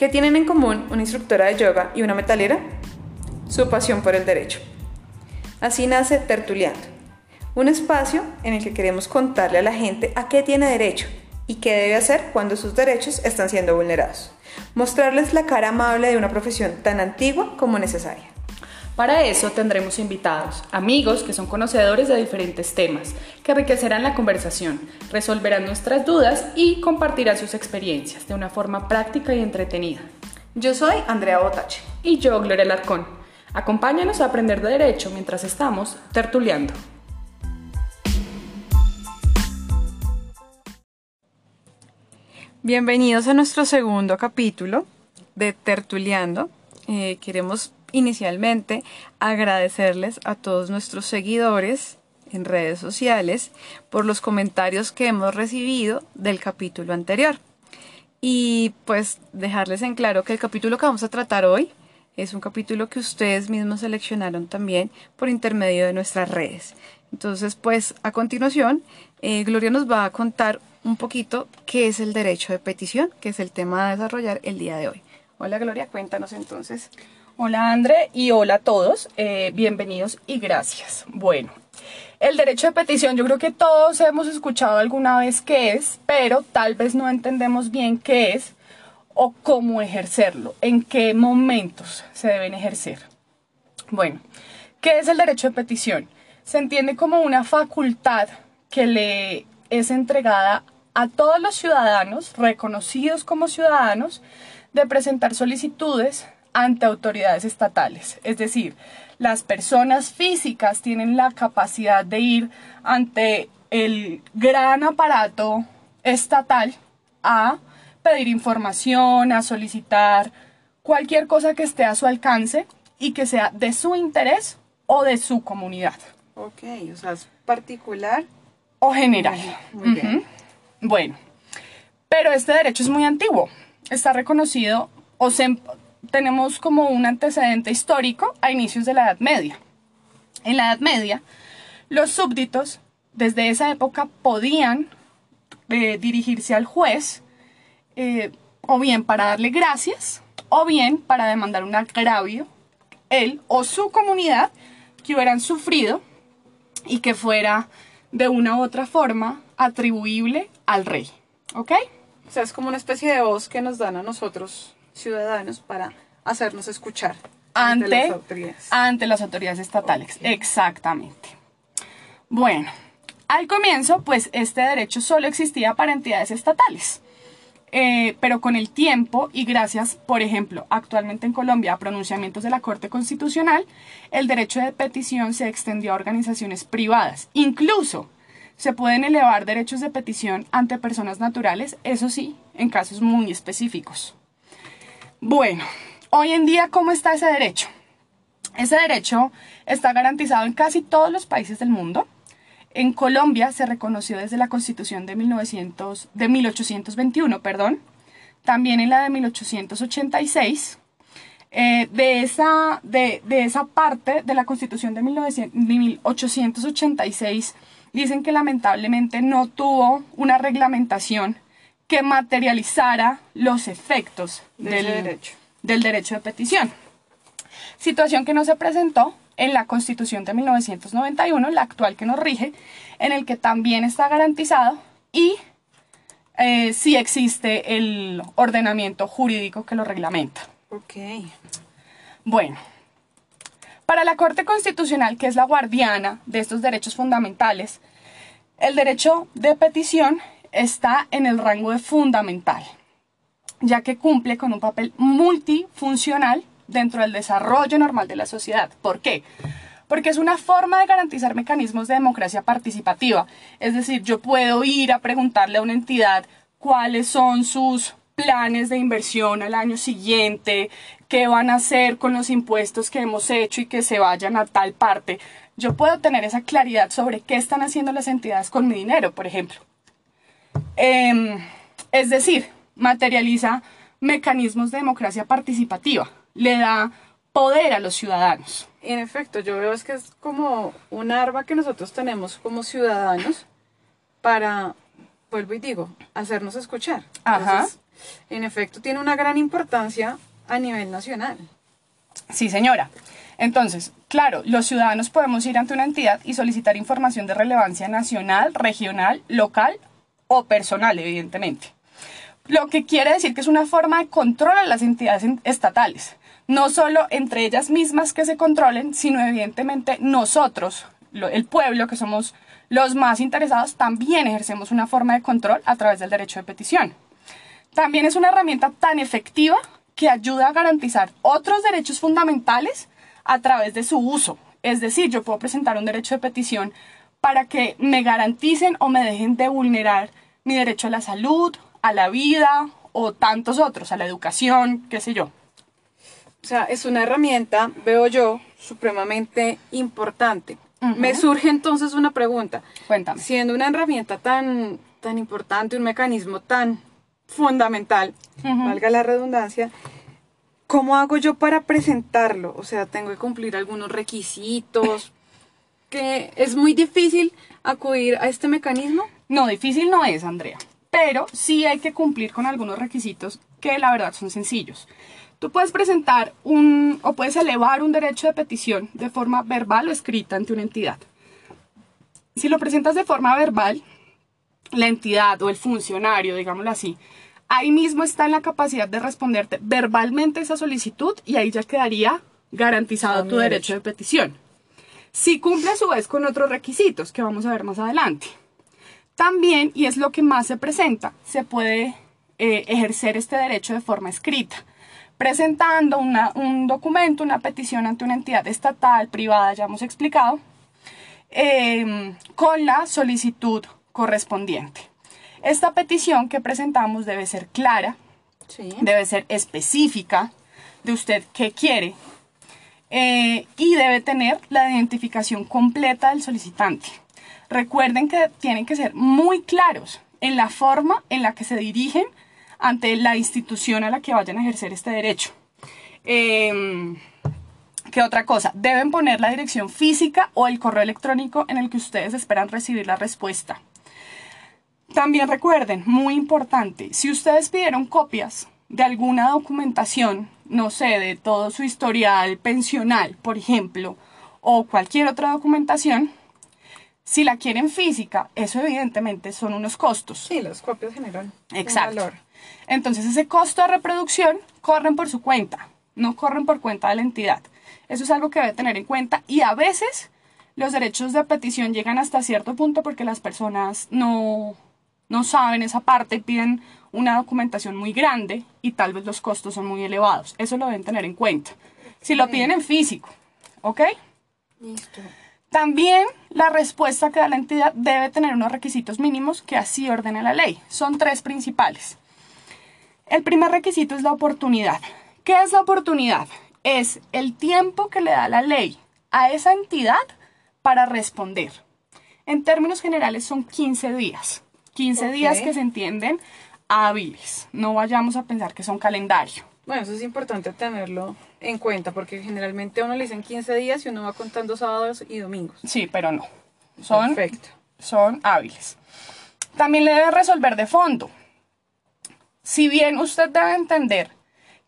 ¿Qué tienen en común una instructora de yoga y una metalera? Su pasión por el derecho. Así nace Tertuliando, un espacio en el que queremos contarle a la gente a qué tiene derecho y qué debe hacer cuando sus derechos están siendo vulnerados. Mostrarles la cara amable de una profesión tan antigua como necesaria. Para eso tendremos invitados, amigos que son conocedores de diferentes temas, que enriquecerán la conversación, resolverán nuestras dudas y compartirán sus experiencias de una forma práctica y entretenida. Yo soy Andrea Botache. Y yo, Gloria Larcón. Acompáñanos a aprender de derecho mientras estamos tertuleando. Bienvenidos a nuestro segundo capítulo de Tertuleando. Eh, queremos inicialmente agradecerles a todos nuestros seguidores en redes sociales por los comentarios que hemos recibido del capítulo anterior. Y pues dejarles en claro que el capítulo que vamos a tratar hoy es un capítulo que ustedes mismos seleccionaron también por intermedio de nuestras redes. Entonces, pues a continuación, eh, Gloria nos va a contar un poquito qué es el derecho de petición, que es el tema a desarrollar el día de hoy. Hola Gloria, cuéntanos entonces. Hola André y hola a todos, eh, bienvenidos y gracias. Bueno, el derecho de petición yo creo que todos hemos escuchado alguna vez qué es, pero tal vez no entendemos bien qué es o cómo ejercerlo, en qué momentos se deben ejercer. Bueno, ¿qué es el derecho de petición? Se entiende como una facultad que le es entregada a todos los ciudadanos, reconocidos como ciudadanos, de presentar solicitudes ante autoridades estatales. Es decir, las personas físicas tienen la capacidad de ir ante el gran aparato estatal a pedir información, a solicitar cualquier cosa que esté a su alcance y que sea de su interés o de su comunidad. Ok, o sea, es particular o general. Bueno, pero este derecho es muy antiguo. Está reconocido o se, tenemos como un antecedente histórico a inicios de la Edad Media. En la Edad Media, los súbditos desde esa época podían eh, dirigirse al juez eh, o bien para darle gracias o bien para demandar un agravio, él o su comunidad que hubieran sufrido y que fuera de una u otra forma atribuible al rey. ¿Ok? O sea, es como una especie de voz que nos dan a nosotros ciudadanos para hacernos escuchar ante, las autoridades. Ante las autoridades estatales, exactamente. Bueno, al comienzo, pues este derecho solo existía para entidades estatales. Eh, pero con el tiempo y gracias, por ejemplo, actualmente en Colombia a pronunciamientos de la Corte Constitucional, el derecho de petición se extendió a organizaciones privadas. Incluso se pueden elevar derechos de petición ante personas naturales, eso sí, en casos muy específicos. Bueno, hoy en día, ¿cómo está ese derecho? Ese derecho está garantizado en casi todos los países del mundo. En Colombia se reconoció desde la Constitución de, 1900, de 1821, perdón, también en la de 1886. Eh, de, esa, de, de, esa parte de la Constitución de, 1900, de 1886 dicen que lamentablemente no tuvo una reglamentación que materializara los efectos del, derecho. del derecho de petición. Situación que no se presentó en la Constitución de 1991, la actual que nos rige, en el que también está garantizado y eh, sí existe el ordenamiento jurídico que lo reglamenta. Ok. Bueno, para la Corte Constitucional, que es la guardiana de estos derechos fundamentales, el derecho de petición está en el rango de fundamental, ya que cumple con un papel multifuncional dentro del desarrollo normal de la sociedad. ¿Por qué? Porque es una forma de garantizar mecanismos de democracia participativa. Es decir, yo puedo ir a preguntarle a una entidad cuáles son sus planes de inversión al año siguiente, qué van a hacer con los impuestos que hemos hecho y que se vayan a tal parte. Yo puedo tener esa claridad sobre qué están haciendo las entidades con mi dinero, por ejemplo. Em, es decir, materializa mecanismos de democracia participativa, le da poder a los ciudadanos. En efecto, yo veo es que es como un arma que nosotros tenemos como ciudadanos para, vuelvo y digo, hacernos escuchar. Ajá. en efecto tiene una gran importancia a nivel nacional. Sí, señora. Entonces, claro, los ciudadanos podemos ir ante una entidad y solicitar información de relevancia nacional, regional, local o personal, evidentemente. Lo que quiere decir que es una forma de control a las entidades estatales. No solo entre ellas mismas que se controlen, sino evidentemente nosotros, el pueblo, que somos los más interesados, también ejercemos una forma de control a través del derecho de petición. También es una herramienta tan efectiva que ayuda a garantizar otros derechos fundamentales a través de su uso. Es decir, yo puedo presentar un derecho de petición para que me garanticen o me dejen de vulnerar mi derecho a la salud, a la vida o tantos otros, a la educación, qué sé yo. O sea, es una herramienta, veo yo, supremamente importante. Me surge entonces una pregunta. Cuéntame. Siendo una herramienta tan, tan importante, un mecanismo tan fundamental, valga la redundancia, ¿cómo hago yo para presentarlo? O sea, tengo que cumplir algunos requisitos, que es muy difícil acudir a este mecanismo. No, difícil no es, Andrea, pero sí hay que cumplir con algunos requisitos que la verdad son sencillos. Tú puedes presentar un o puedes elevar un derecho de petición de forma verbal o escrita ante una entidad. Si lo presentas de forma verbal, la entidad o el funcionario, digámoslo así, ahí mismo está en la capacidad de responderte verbalmente esa solicitud y ahí ya quedaría garantizado tu derecho de petición. Si cumple a su vez con otros requisitos que vamos a ver más adelante. También, y es lo que más se presenta, se puede eh, ejercer este derecho de forma escrita, presentando un documento, una petición ante una entidad estatal, privada, ya hemos explicado, eh, con la solicitud correspondiente. Esta petición que presentamos debe ser clara, debe ser específica de usted qué quiere eh, y debe tener la identificación completa del solicitante. Recuerden que tienen que ser muy claros en la forma en la que se dirigen ante la institución a la que vayan a ejercer este derecho. Em, ¿Qué otra cosa? Deben poner la dirección física o el correo electrónico en el que ustedes esperan recibir la respuesta. También recuerden, muy importante, si ustedes pidieron copias de alguna documentación, no sé, de todo su historial pensional, por ejemplo, o cualquier otra documentación, si la quieren física, eso evidentemente son unos costos. Sí, las copias generan Exacto. valor. Entonces ese costo de reproducción corren por su cuenta, no corren por cuenta de la entidad. Eso es algo que debe tener en cuenta y a veces los derechos de petición llegan hasta cierto punto porque las personas no, no saben esa parte y piden una documentación muy grande y tal vez los costos son muy elevados. Eso lo deben tener en cuenta. Si lo piden en físico, ¿ok? Listo. También la respuesta que da la entidad debe tener unos requisitos mínimos que así ordena la ley. Son tres principales. El primer requisito es la oportunidad. ¿Qué es la oportunidad? Es el tiempo que le da la ley a esa entidad para responder. En términos generales son 15 días. 15 días que se entienden hábiles. No vayamos a pensar que son calendario. Bueno, eso es importante tenerlo en cuenta porque generalmente a uno le dicen 15 días y uno va contando sábados y domingos. Sí, pero no. Son, son hábiles. También le debe resolver de fondo. Si bien usted debe entender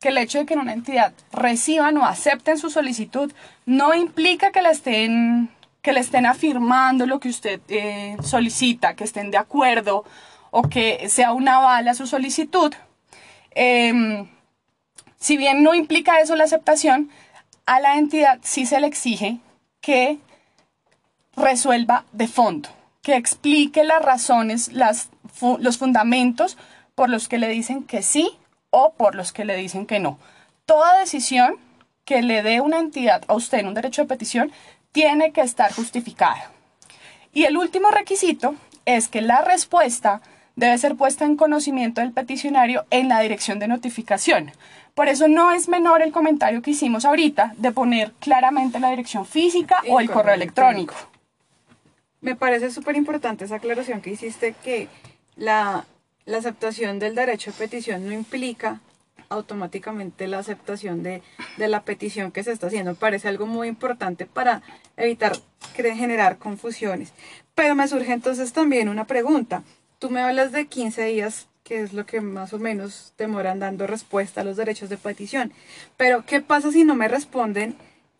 que el hecho de que una entidad reciban o acepten su solicitud no implica que la estén que le estén afirmando lo que usted eh, solicita, que estén de acuerdo o que sea una aval a su solicitud. Em, si bien no implica eso la aceptación, a la entidad sí se le exige que resuelva de fondo, que explique las razones, los fundamentos por los que le dicen que sí o por los que le dicen que no. Toda decisión que le dé una entidad a usted en un derecho de petición tiene que estar justificada. Y el último requisito es que la respuesta debe ser puesta en conocimiento del peticionario en la dirección de notificación. Por eso no es menor el comentario que hicimos ahorita de poner claramente la dirección física o el correo electrónico. Me parece súper importante esa aclaración que hiciste que la, la aceptación del derecho de petición no implica automáticamente la aceptación de, la petición que se está haciendo. Parece algo muy importante para evitar generar confusiones. Pero me surge entonces también una pregunta. Tú me hablas de 15 días que es lo que más o menos demoran dando respuesta a los derechos de petición. Pero, ¿qué pasa si no me responden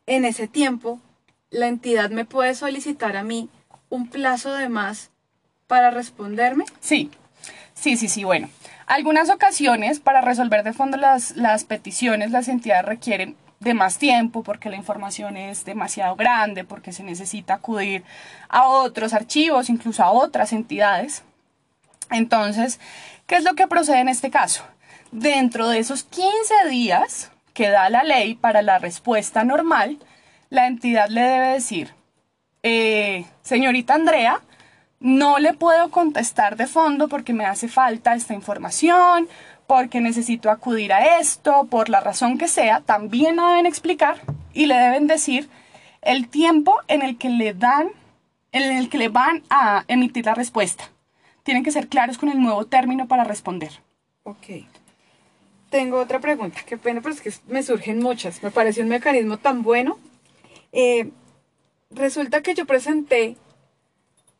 en ese tiempo? La entidad me puede solicitar a mí un plazo de más para responderme. Sí, sí, sí, sí, bueno. Algunas ocasiones para resolver de fondo las, las peticiones las entidades requieren de más tiempo porque la información es demasiado grande, porque se necesita acudir a otros archivos, incluso a otras entidades. Entonces, ¿qué es lo que procede en este caso? Dentro de esos 15 días que da la ley para la respuesta normal, la entidad le debe decir, eh, señorita Andrea, no le puedo contestar de fondo porque me hace falta esta información, porque necesito acudir a esto, por la razón que sea, también lo deben explicar y le deben decir el tiempo en el que le dan, en el que le van a emitir la respuesta. Tienen que ser claros con el nuevo término para responder. Ok. Tengo otra pregunta, qué pena, pero es que me surgen muchas. Me parece un mecanismo tan bueno. Eh, resulta que yo presenté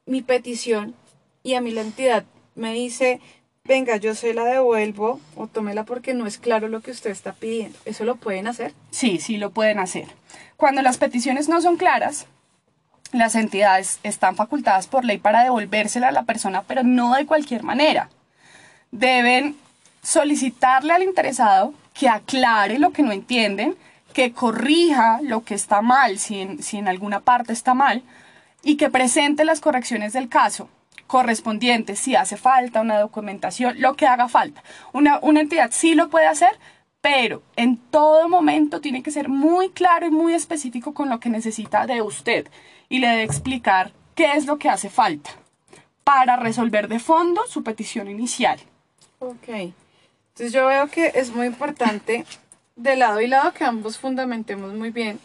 mi petición y a mí la entidad me dice, venga, yo se la devuelvo o tómela porque no es claro lo que usted está pidiendo. ¿Eso lo pueden hacer? Sí, sí lo pueden hacer. Cuando las peticiones no son claras, las entidades están facultadas por ley para devolvérsela a la persona, pero no de cualquier manera. Deben solicitarle al interesado que aclare lo que no entienden, que corrija lo que está mal, si en, alguna parte está mal, y que presente las correcciones del caso correspondientes, si hace falta una documentación, lo que haga falta. Una, entidad sí lo puede hacer, pero en todo momento tiene que ser muy claro y muy específico con lo que necesita de usted y le debe explicar qué es lo que hace falta para resolver de fondo su petición inicial. Ok. Entonces yo veo que es muy importante de lado y lado que ambos fundamentemos muy bien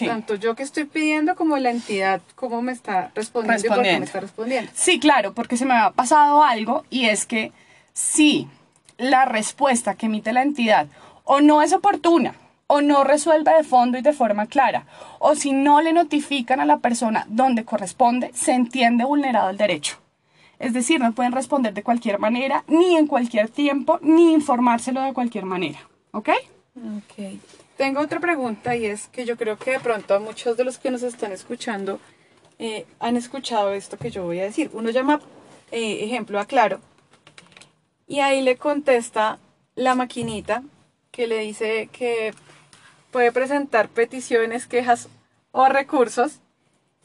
tanto yo que estoy pidiendo como la entidad, cómo me está respondiendo, y por qué me está respondiendo. Sí, claro, porque se me ha pasado algo y es que si la respuesta que emite la entidad o no es oportuna, o no resuelve de fondo y de forma clara, o si no le notifican a la persona donde corresponde, se entiende vulnerado el derecho. Es decir, no pueden responder de cualquier manera, ni en cualquier tiempo, ni informárselo de cualquier manera. ¿Ok? Ok. Tengo otra pregunta y es que yo creo que de pronto a muchos de los que nos están escuchando eh, han escuchado esto que yo voy a decir. Uno llama, eh, ejemplo, a Claro y ahí le contesta la maquinita que le dice que puede presentar peticiones, quejas o recursos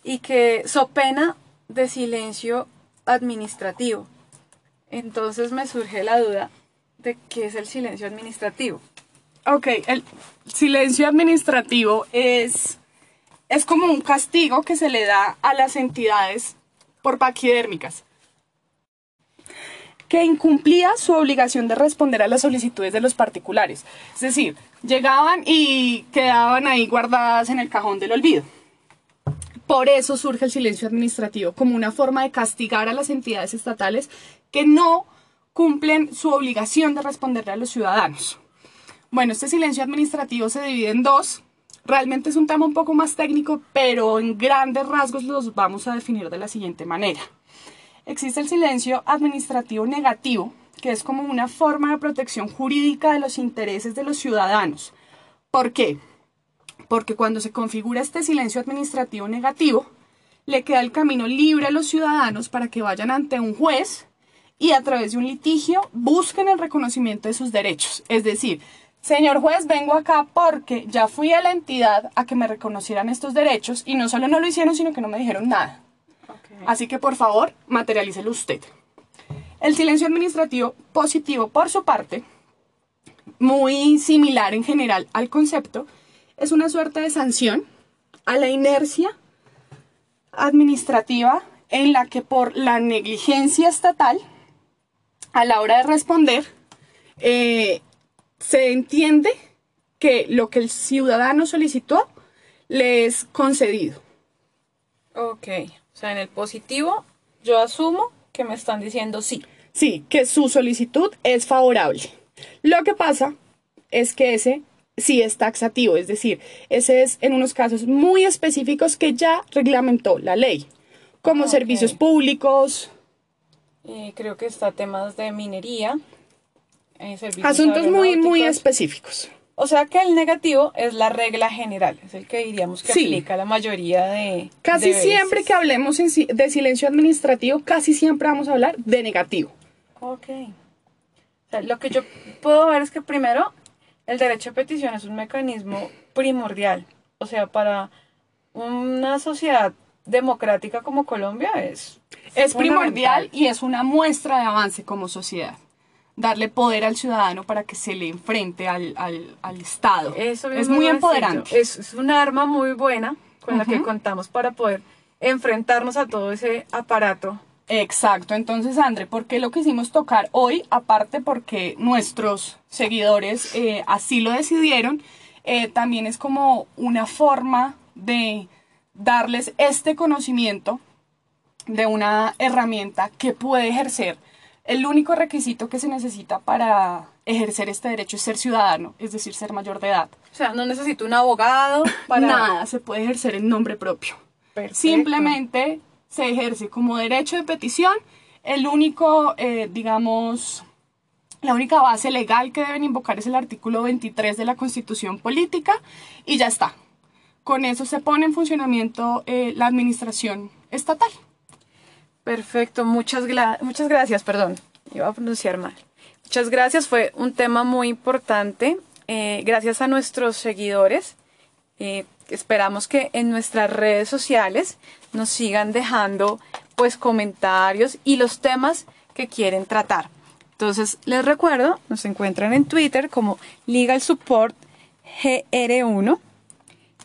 y que so pena de silencio administrativo. Entonces me surge la duda de qué es el silencio administrativo. Ok, el silencio administrativo es, es como un castigo que se le da a las entidades por paquidérmicas que incumplía su obligación de responder a las solicitudes de los particulares. Es decir, llegaban y quedaban ahí guardadas en el cajón del olvido. Por eso surge el silencio administrativo, como una forma de castigar a las entidades estatales que no cumplen su obligación de responderle a los ciudadanos. Bueno, este silencio administrativo se divide en dos. Realmente es un tema un poco más técnico, pero en grandes rasgos los vamos a definir de la siguiente manera. Existe el silencio administrativo negativo, que es como una forma de protección jurídica de los intereses de los ciudadanos. ¿Por qué? Porque cuando se configura este silencio administrativo negativo, le queda el camino libre a los ciudadanos para que vayan ante un juez y a través de un litigio busquen el reconocimiento de sus derechos. Es decir, Señor juez, vengo acá porque ya fui a la entidad a que me reconocieran estos derechos y no solo no lo hicieron, sino que no me dijeron nada. Así que por favor, materialícelo usted. El silencio administrativo positivo, por su parte, muy similar en general al concepto, es una suerte de sanción a la inercia administrativa en la que por la negligencia estatal, a la hora de responder, eh, se entiende que lo que el ciudadano solicitó le es concedido. Ok, o sea, en el positivo yo asumo que me están diciendo sí. Sí, que su solicitud es favorable. Lo que pasa es que ese sí es taxativo, es decir, ese es en unos casos muy específicos que ya reglamentó la ley, como servicios públicos, Eh, creo que está temas de minería. Eh, Asuntos muy, muy específicos. O sea que el negativo es la regla general, es el que diríamos que aplica la mayoría de... Casi siempre que hablemos de silencio administrativo, casi siempre vamos a hablar de negativo. Ok. O sea, lo que yo puedo ver es que primero, el derecho a petición es un mecanismo primordial. O sea, para una sociedad democrática como Colombia es... Es primordial y es una muestra de avance como sociedad. Darle poder al ciudadano para que se le enfrente al, Estado. Eso es muy empoderante. Es, es, un arma muy buena con la que contamos para poder enfrentarnos a todo ese aparato. Exacto, entonces André, ¿por qué lo quisimos tocar hoy? Aparte porque nuestros seguidores eh, así lo decidieron, eh, también es como una forma de darles este conocimiento de una herramienta que puede ejercer. El único requisito que se necesita para ejercer este derecho es ser ciudadano, es decir, ser mayor de edad. O sea, no necesito un abogado para... Nada, se puede ejercer en nombre propio. Simplemente se ejerce como derecho de petición. El único, eh, digamos, la única base legal que deben invocar es el artículo 23 de la Constitución Política y ya está. Con eso se pone en funcionamiento eh, la administración estatal. Perfecto, muchas, muchas gracias, perdón, iba a pronunciar mal. Muchas gracias, fue un tema muy importante. Eh, gracias a nuestros seguidores. Eh, esperamos que en nuestras redes sociales nos sigan dejando pues comentarios y los temas que quieren tratar. Entonces, les recuerdo, nos encuentran en Twitter como Legal Support GR1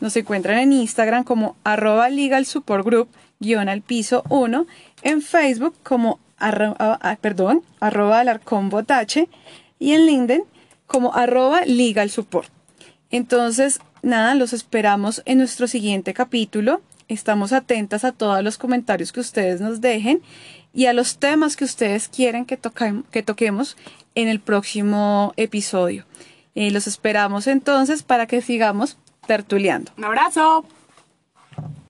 nos encuentran en Instagram como arroba legal support group guion al piso 1, en Facebook como arroba, ah, ah, perdón, arroba botache y en LinkedIn como arroba legal support. Entonces, nada, los esperamos en nuestro siguiente capítulo. Estamos atentas a todos los comentarios que ustedes nos dejen y a los temas que ustedes quieren que, que toquemos en el próximo episodio. Eh, los esperamos entonces para que sigamos tertuleando. Un abrazo.